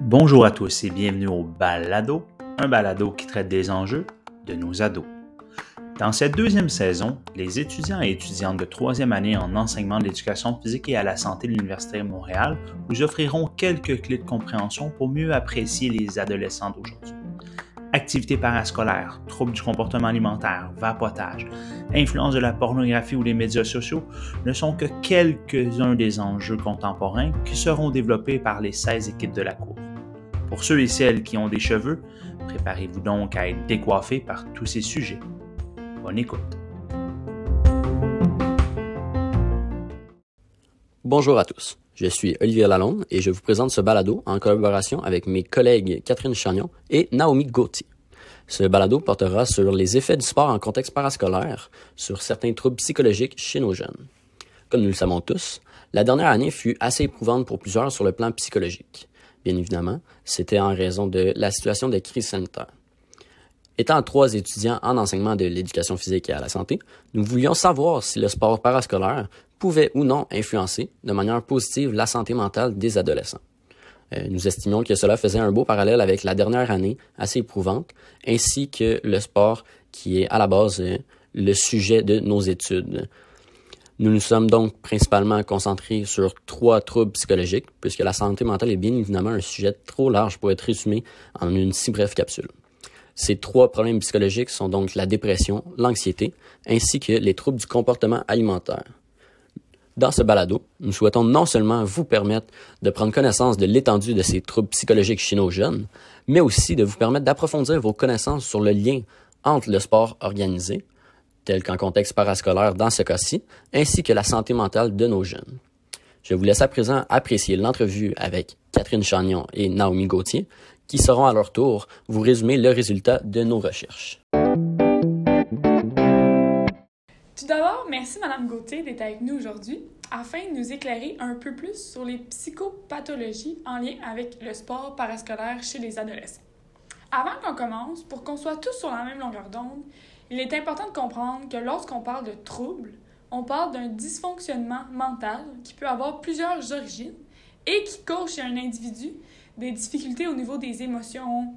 Bonjour à tous et bienvenue au Balado, un balado qui traite des enjeux de nos ados. Dans cette deuxième saison, les étudiants et étudiantes de troisième année en enseignement de l'éducation physique et à la santé de l'Université de Montréal vous offriront quelques clés de compréhension pour mieux apprécier les adolescents d'aujourd'hui. Activités parascolaires, troubles du comportement alimentaire, vapotage, influence de la pornographie ou des médias sociaux ne sont que quelques-uns des enjeux contemporains qui seront développés par les 16 équipes de la Cour. Pour ceux et celles qui ont des cheveux, préparez-vous donc à être décoiffés par tous ces sujets. Bonne écoute. Bonjour à tous. Je suis Olivier Lalonde et je vous présente ce balado en collaboration avec mes collègues Catherine Chagnon et Naomi Gauthier. Ce balado portera sur les effets du sport en contexte parascolaire, sur certains troubles psychologiques chez nos jeunes. Comme nous le savons tous, la dernière année fut assez éprouvante pour plusieurs sur le plan psychologique bien évidemment, c'était en raison de la situation de crise sanitaire. Étant trois étudiants en enseignement de l'éducation physique et à la santé, nous voulions savoir si le sport parascolaire pouvait ou non influencer de manière positive la santé mentale des adolescents. Euh, nous estimions que cela faisait un beau parallèle avec la dernière année assez éprouvante, ainsi que le sport qui est à la base euh, le sujet de nos études. Nous nous sommes donc principalement concentrés sur trois troubles psychologiques, puisque la santé mentale est bien évidemment un sujet trop large pour être résumé en une si brève capsule. Ces trois problèmes psychologiques sont donc la dépression, l'anxiété, ainsi que les troubles du comportement alimentaire. Dans ce balado, nous souhaitons non seulement vous permettre de prendre connaissance de l'étendue de ces troubles psychologiques chez nos jeunes, mais aussi de vous permettre d'approfondir vos connaissances sur le lien entre le sport organisé, tel qu'en contexte parascolaire dans ce cas-ci, ainsi que la santé mentale de nos jeunes. Je vous laisse à présent apprécier l'entrevue avec Catherine Chagnon et Naomi Gauthier, qui seront à leur tour vous résumer le résultat de nos recherches. Tout d'abord, merci Madame Gauthier d'être avec nous aujourd'hui afin de nous éclairer un peu plus sur les psychopathologies en lien avec le sport parascolaire chez les adolescents. Avant qu'on commence, pour qu'on soit tous sur la même longueur d'onde, il est important de comprendre que lorsqu'on parle de trouble, on parle d'un dysfonctionnement mental qui peut avoir plusieurs origines et qui cause chez un individu des difficultés au niveau des émotions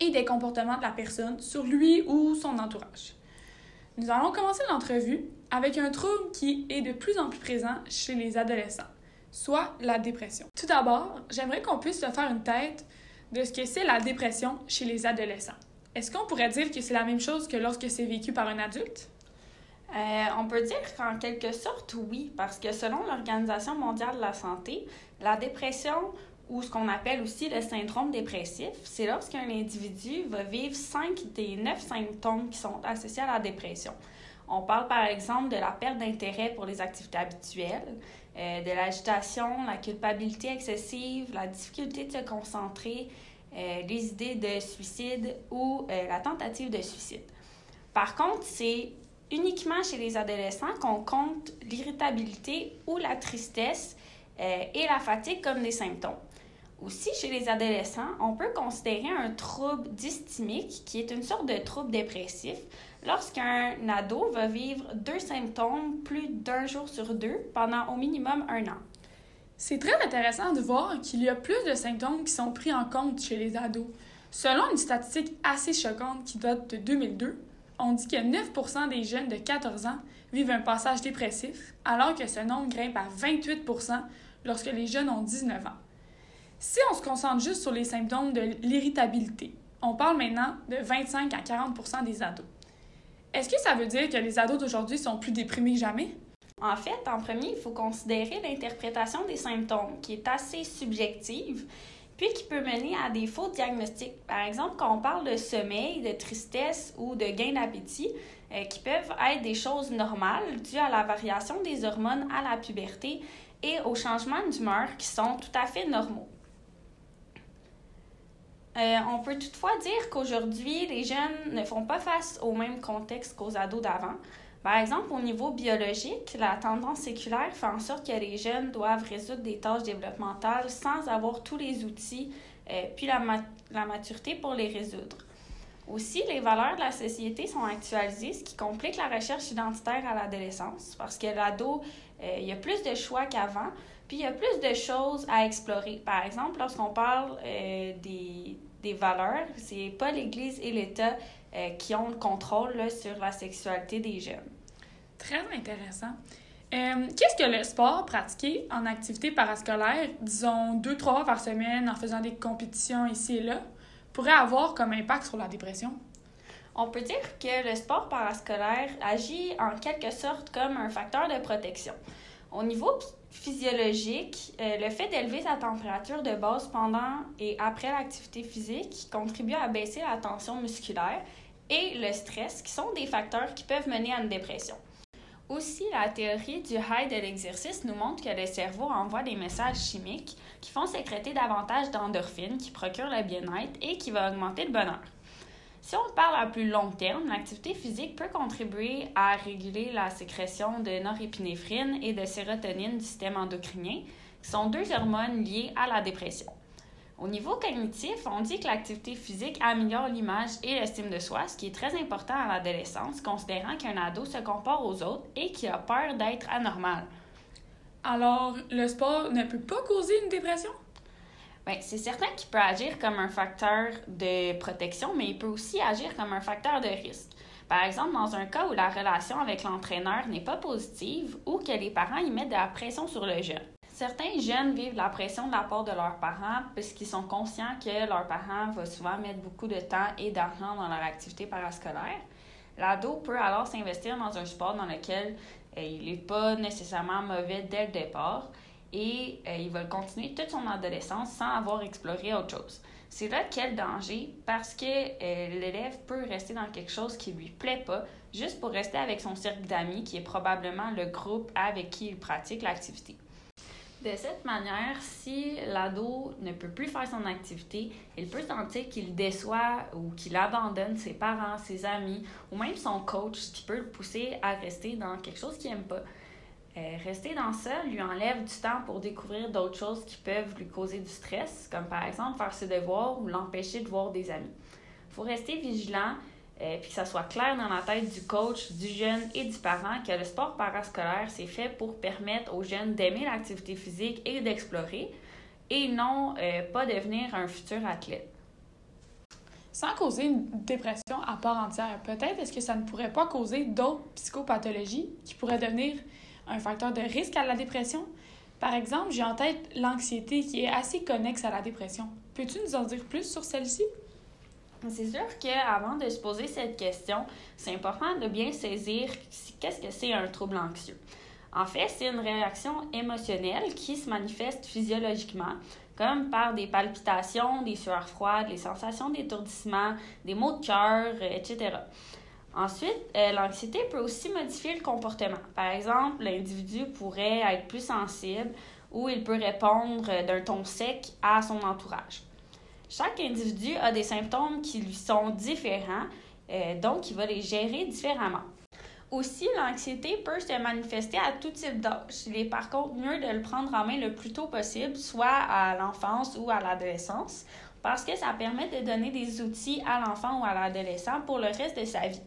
et des comportements de la personne sur lui ou son entourage. Nous allons commencer l'entrevue avec un trouble qui est de plus en plus présent chez les adolescents, soit la dépression. Tout d'abord, j'aimerais qu'on puisse se faire une tête de ce que c'est la dépression chez les adolescents. Est-ce qu'on pourrait dire que c'est la même chose que lorsque c'est vécu par un adulte? Euh, on peut dire qu'en quelque sorte, oui, parce que selon l'Organisation mondiale de la santé, la dépression ou ce qu'on appelle aussi le syndrome dépressif, c'est lorsqu'un individu va vivre cinq des neuf symptômes qui sont associés à la dépression. On parle par exemple de la perte d'intérêt pour les activités habituelles, euh, de l'agitation, la culpabilité excessive, la difficulté de se concentrer, euh, les idées de suicide ou euh, la tentative de suicide. Par contre, c'est uniquement chez les adolescents qu'on compte l'irritabilité ou la tristesse et la fatigue comme des symptômes. Aussi, chez les adolescents, on peut considérer un trouble dysthymique, qui est une sorte de trouble dépressif, lorsqu'un ado va vivre deux symptômes plus d'un jour sur deux pendant au minimum un an. C'est très intéressant de voir qu'il y a plus de symptômes qui sont pris en compte chez les ados. Selon une statistique assez choquante qui date de 2002, on dit que 9% des jeunes de 14 ans vivent un passage dépressif, alors que ce nombre grimpe à 28% lorsque les jeunes ont 19 ans. Si on se concentre juste sur les symptômes de l'irritabilité, on parle maintenant de 25 à 40% des ados. Est-ce que ça veut dire que les ados d'aujourd'hui sont plus déprimés que jamais? En fait, en premier, il faut considérer l'interprétation des symptômes, qui est assez subjective, puis qui peut mener à des faux diagnostics. Par exemple, quand on parle de sommeil, de tristesse ou de gain d'appétit, euh, qui peuvent être des choses normales dues à la variation des hormones à la puberté et aux changements d'humeur qui sont tout à fait normaux. Euh, on peut toutefois dire qu'aujourd'hui, les jeunes ne font pas face au même contexte qu'aux ados d'avant. Par exemple, au niveau biologique, la tendance séculaire fait en sorte que les jeunes doivent résoudre des tâches développementales sans avoir tous les outils euh, puis la, la, maturité pour les résoudre. Aussi, les valeurs de la société sont actualisées, ce qui complique la recherche identitaire à l'adolescence, parce que l'ado, euh, il y a plus de choix qu'avant, puis il y a plus de choses à explorer. Par exemple, lorsqu'on parle euh, des, des, valeurs, c'est pas l'Église et l'État euh, qui ont le contrôle là, sur la sexualité des jeunes. Très intéressant. Qu'est-ce que le sport pratiqué en activité parascolaire, disons deux, trois fois par semaine en faisant des compétitions ici et là, pourrait avoir comme impact sur la dépression? On peut dire que le sport parascolaire agit en quelque sorte comme un facteur de protection. Au niveau physiologique, euh, le fait d'élever sa température de base pendant et après l'activité physique contribue à baisser la tension musculaire et le stress, qui sont des facteurs qui peuvent mener à une dépression. Aussi, la théorie du high de l'exercice nous montre que le cerveau envoie des messages chimiques qui font sécréter davantage d'endorphines, qui procurent le bien-être et qui va augmenter le bonheur. Si on parle à plus long terme, l'activité physique peut contribuer à réguler la sécrétion de norépinéphrine et de sérotonine du système endocrinien, qui sont deux hormones liées à la dépression. Au niveau cognitif, on dit que l'activité physique améliore l'image et l'estime de soi, ce qui est très important à l'adolescence, considérant qu'un ado se compare aux autres et qu'il a peur d'être anormal. Alors, le sport ne peut pas causer une dépression? Bien, c'est certain qu'il peut agir comme un facteur de protection, mais il peut aussi agir comme un facteur de risque. Par exemple, dans un cas où la relation avec l'entraîneur n'est pas positive ou que les parents y mettent de la pression sur le jeune. Certains jeunes vivent la pression de la part de leurs parents puisqu'ils sont conscients que leurs parents vont souvent mettre beaucoup de temps et d'argent dans leur activité parascolaire. L'ado peut alors s'investir dans un sport dans lequel euh, il n'est pas nécessairement mauvais dès le départ et euh, il va continuer toute son adolescence sans avoir exploré autre chose. C'est là quel danger parce que euh, l'élève peut rester dans quelque chose qui lui plaît pas juste pour rester avec son cercle d'amis qui est probablement le groupe avec qui il pratique l'activité. De cette manière, si l'ado ne peut plus faire son activité, il peut sentir qu'il déçoit ou qu'il abandonne ses parents, ses amis ou même son coach, ce qui peut le pousser à rester dans quelque chose qu'il n'aime pas. Euh, rester dans ça lui enlève du temps pour découvrir d'autres choses qui peuvent lui causer du stress, comme par exemple faire ses devoirs ou l'empêcher de voir des amis. Il faut rester vigilant euh, puis que ça soit clair dans la tête du coach, du jeune et du parent que le sport parascolaire, c'est fait pour permettre aux jeunes d'aimer l'activité physique et d'explorer, et non euh, pas devenir un futur athlète. Sans causer une dépression à part entière, peut-être est-ce que ça ne pourrait pas causer d'autres psychopathologies qui pourraient devenir un facteur de risque à la dépression? Par exemple, j'ai en tête l'anxiété qui est assez connexe à la dépression. Peux-tu nous en dire plus sur celle-ci? C'est sûr qu'avant de se poser cette question, c'est important de bien saisir qu'est-ce que c'est un trouble anxieux. En fait, c'est une réaction émotionnelle qui se manifeste physiologiquement, comme par des palpitations, des sueurs froides, les sensations d'étourdissement, des maux de cœur, etc. Ensuite, euh, l'anxiété peut aussi modifier le comportement. Par exemple, l'individu pourrait être plus sensible ou il peut répondre d'un ton sec à son entourage. Chaque individu a des symptômes qui lui sont différents, euh, donc il va les gérer différemment. Aussi, l'anxiété peut se manifester à tout type d'âge. Il est par contre mieux de le prendre en main le plus tôt possible, soit à l'enfance ou à l'adolescence, parce que ça permet de donner des outils à l'enfant ou à l'adolescent pour le reste de sa vie.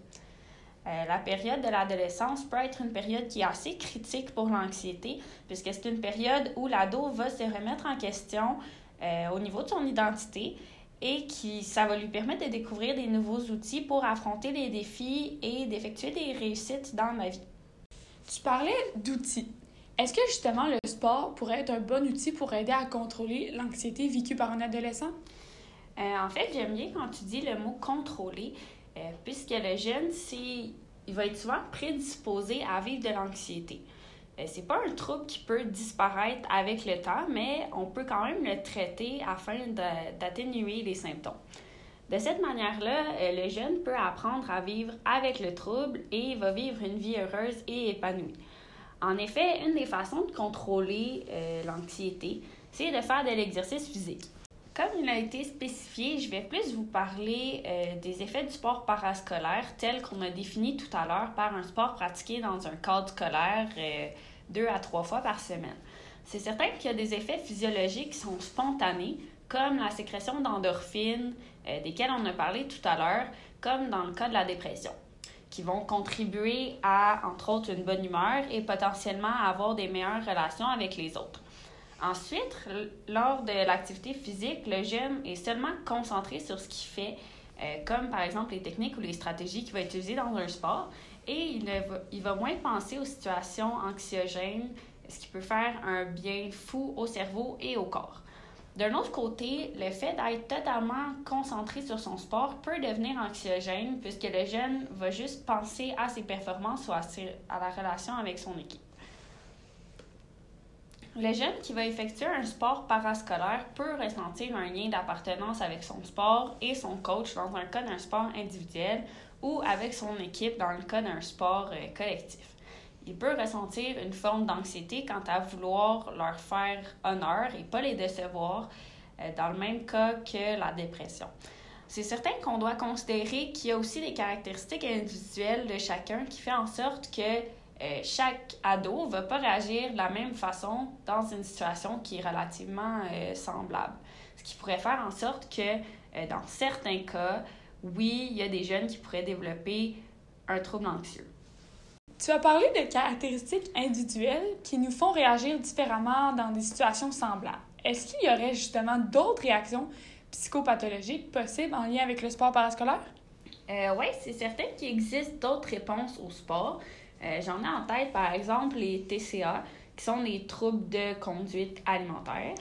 Euh, la période de l'adolescence peut être une période qui est assez critique pour l'anxiété, puisque c'est une période où l'ado va se remettre en question, euh, au niveau de son identité et qui ça va lui permettre de découvrir des nouveaux outils pour affronter les défis et d'effectuer des réussites dans la vie. Tu parlais d'outils. Est-ce que justement le sport pourrait être un bon outil pour aider à contrôler l'anxiété vécue par un adolescent? Euh, en fait, j'aime bien quand tu dis le mot contrôler, puisque le jeune, il va être souvent prédisposé à vivre de l'anxiété. Euh, c'est pas un trouble qui peut disparaître avec le temps, mais on peut quand même le traiter afin d'atténuer les symptômes. De cette manière-là, euh, le jeune peut apprendre à vivre avec le trouble et va vivre une vie heureuse et épanouie. En effet, une des façons de contrôler euh, l'anxiété, c'est de faire de l'exercice physique. Comme il a été spécifié, je vais plus vous parler des effets du sport parascolaire tel qu'on a défini tout à l'heure par un sport pratiqué dans un cadre scolaire deux à trois fois par semaine. C'est certain qu'il y a des effets physiologiques qui sont spontanés, comme la sécrétion d'endorphines, euh, desquelles on a parlé tout à l'heure, comme dans le cas de la dépression, qui vont contribuer à, entre autres, une bonne humeur et potentiellement à avoir des meilleures relations avec les autres. Ensuite, lors de l'activité physique, le jeune est seulement concentré sur ce qu'il fait, euh, comme par exemple les techniques ou les stratégies qu'il va utiliser dans un sport, et il va, moins penser aux situations anxiogènes, ce qui peut faire un bien fou au cerveau et au corps. D'un autre côté, le fait d'être totalement concentré sur son sport peut devenir anxiogène puisque le jeune va juste penser à ses performances ou à la relation avec son équipe. Le jeune qui va effectuer un sport parascolaire peut ressentir un lien d'appartenance avec son sport et son coach dans un cas d'un sport individuel ou avec son équipe dans le cas d'un sport euh, collectif il peut ressentir une forme d'anxiété quant à vouloir leur faire honneur et pas les décevoir, euh, dans le même cas que la dépression. C'est certain qu'on doit considérer qu'il y a aussi des caractéristiques individuelles de chacun qui fait en sorte que euh, chaque ado ne va pas réagir de la même façon dans une situation qui est relativement euh, semblable. Ce qui pourrait faire en sorte que dans certains cas, oui, il y a des jeunes qui pourraient développer un trouble anxieux. Tu as parlé de caractéristiques individuelles qui nous font réagir différemment dans des situations semblables. Est-ce qu'il y aurait justement d'autres réactions psychopathologiques possibles en lien avec le sport parascolaire? Euh, oui, c'est certain qu'il existe d'autres réponses au sport. Euh, j'en ai en tête, par exemple, les TCA, qui sont les troubles de conduite alimentaire.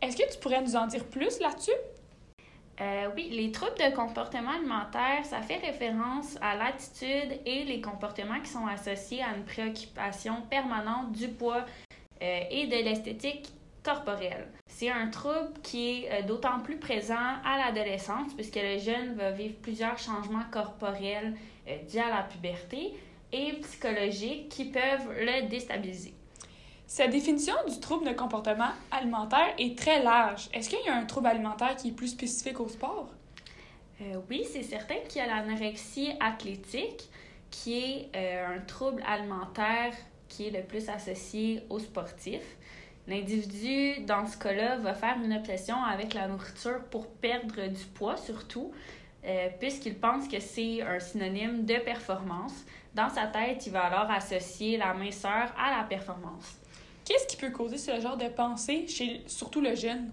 Est-ce que tu pourrais nous en dire plus là-dessus? Euh, oui, les troubles de comportement alimentaire, ça fait référence à l'attitude et les comportements qui sont associés à une préoccupation permanente du poids euh, et de l'esthétique corporelle. C'est un trouble qui est euh, d'autant plus présent à l'adolescence puisque le jeune va vivre plusieurs changements corporels dus à la puberté et psychologiques qui peuvent le déstabiliser. Sa définition du trouble de comportement alimentaire est très large. Est-ce qu'il y a un trouble alimentaire qui est plus spécifique au sport? Euh, oui, c'est certain qu'il y a l'anorexie athlétique, qui est euh, un trouble alimentaire qui est le plus associé aux sportifs. L'individu, dans ce cas-là, va faire une obsession avec la nourriture pour perdre du poids, surtout, euh, puisqu'il pense que c'est un synonyme de performance. Dans sa tête, il va alors associer la minceur à la performance. Qu'est-ce qui peut causer ce genre de pensée chez surtout le jeune?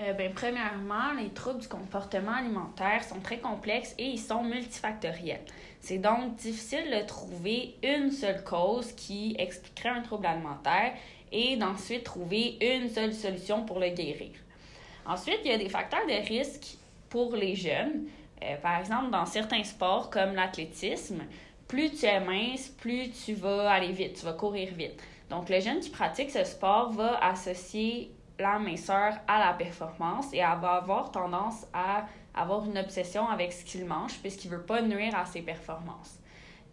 Euh, ben, premièrement, les troubles du comportement alimentaire sont très complexes et ils sont multifactoriels. C'est donc difficile de trouver une seule cause qui expliquerait un trouble alimentaire et d'ensuite trouver une seule solution pour le guérir. Ensuite, il y a des facteurs de risque pour les jeunes. Euh, par exemple, dans certains sports comme l'athlétisme, plus tu es mince, plus tu vas aller vite, tu vas courir vite. Donc, le jeune qui pratique ce sport va associer la minceur à la performance et va avoir tendance à avoir une obsession avec ce qu'il mange puisqu'il ne veut pas nuire à ses performances.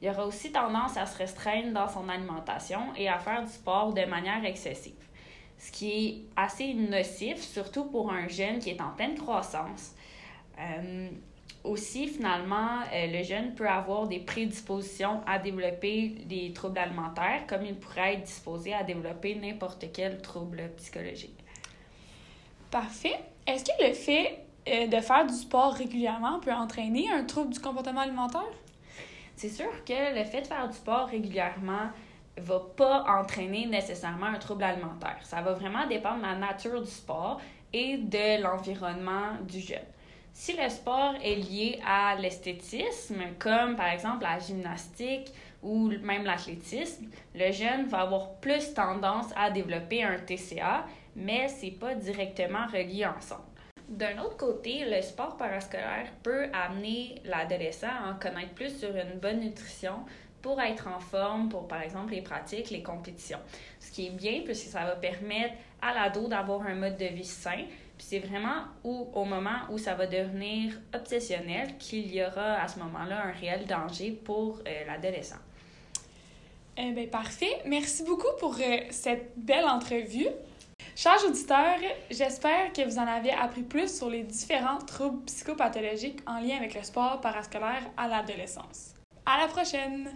Il aura aussi tendance à se restreindre dans son alimentation et à faire du sport de manière excessive, ce qui est assez nocif, surtout pour un jeune qui est en pleine croissance. Euh, aussi, finalement, euh, le jeune peut avoir des prédispositions à développer des troubles alimentaires, comme il pourrait être disposé à développer n'importe quel trouble psychologique. Parfait. Est-ce que le fait euh, de faire du sport régulièrement peut entraîner un trouble du comportement alimentaire? C'est sûr que le fait de faire du sport régulièrement va pas entraîner nécessairement un trouble alimentaire. Ça va vraiment dépendre de la nature du sport et de l'environnement du jeune. Si le sport est lié à l'esthétisme, comme par exemple la gymnastique ou même l'athlétisme, le jeune va avoir plus tendance à développer un TCA, mais c'est pas directement relié ensemble. D'un autre côté, le sport parascolaire peut amener l'adolescent à en connaître plus sur une bonne nutrition pour être en forme pour, par exemple, les pratiques, les compétitions. Ce qui est bien, puisque ça va permettre à l'ado d'avoir un mode de vie sain, c'est vraiment où, au moment où ça va devenir obsessionnel qu'il y aura à ce moment-là un réel danger pour euh, l'adolescent. Eh bien, parfait. Merci beaucoup pour euh, cette belle entrevue. Chers auditeurs, j'espère que vous en avez appris plus sur les différents troubles psychopathologiques en lien avec le sport parascolaire à l'adolescence. À la prochaine!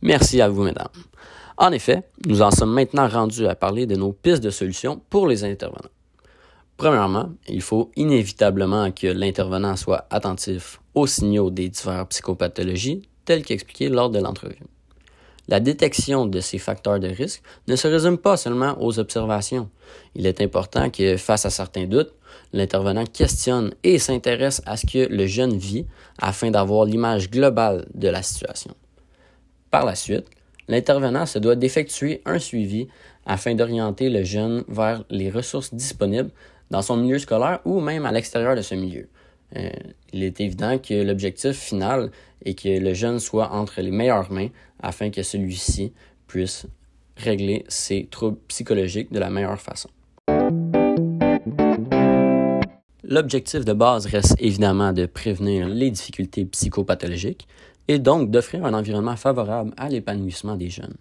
Merci à vous, mesdames. En effet, nous en sommes maintenant rendus à parler de nos pistes de solutions pour les intervenants. Premièrement, il faut inévitablement que l'intervenant soit attentif aux signaux des diverses psychopathologies telles qu'expliquées lors de l'entrevue. La détection de ces facteurs de risque ne se résume pas seulement aux observations. Il est important que, face à certains doutes, l'intervenant questionne et s'intéresse à ce que le jeune vit afin d'avoir l'image globale de la situation. Par la suite, l'intervenant se doit d'effectuer un suivi afin d'orienter le jeune vers les ressources disponibles dans son milieu scolaire ou même à l'extérieur de ce milieu. Euh, il est évident que l'objectif final est que le jeune soit entre les meilleures mains afin que celui-ci puisse régler ses troubles psychologiques de la meilleure façon. L'objectif de base reste évidemment de prévenir les difficultés psychopathologiques et donc d'offrir un environnement favorable à l'épanouissement des jeunes.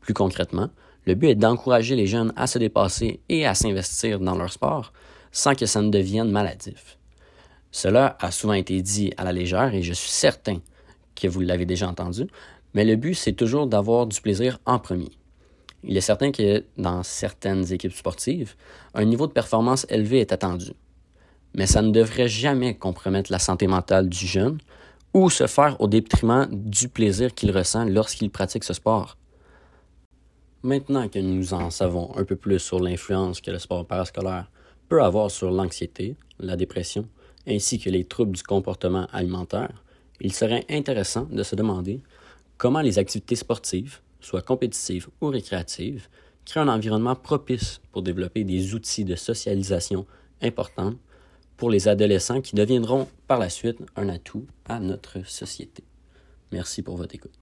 Plus concrètement, le but est d'encourager les jeunes à se dépasser et à s'investir dans leur sport sans que ça ne devienne maladif. Cela a souvent été dit à la légère et je suis certain que vous l'avez déjà entendu, mais le but, c'est toujours d'avoir du plaisir en premier. Il est certain que dans certaines équipes sportives, un niveau de performance élevé est attendu. Mais ça ne devrait jamais compromettre la santé mentale du jeune ou se faire au détriment du plaisir qu'il ressent lorsqu'il pratique ce sport. Maintenant que nous en savons un peu plus sur l'influence que le sport parascolaire peut avoir sur l'anxiété, la dépression, ainsi que les troubles du comportement alimentaire, il serait intéressant de se demander comment les activités sportives, soit compétitives ou récréatives, créent un environnement propice pour développer des outils de socialisation importants pour les adolescents qui deviendront par la suite un atout à notre société. Merci pour votre écoute.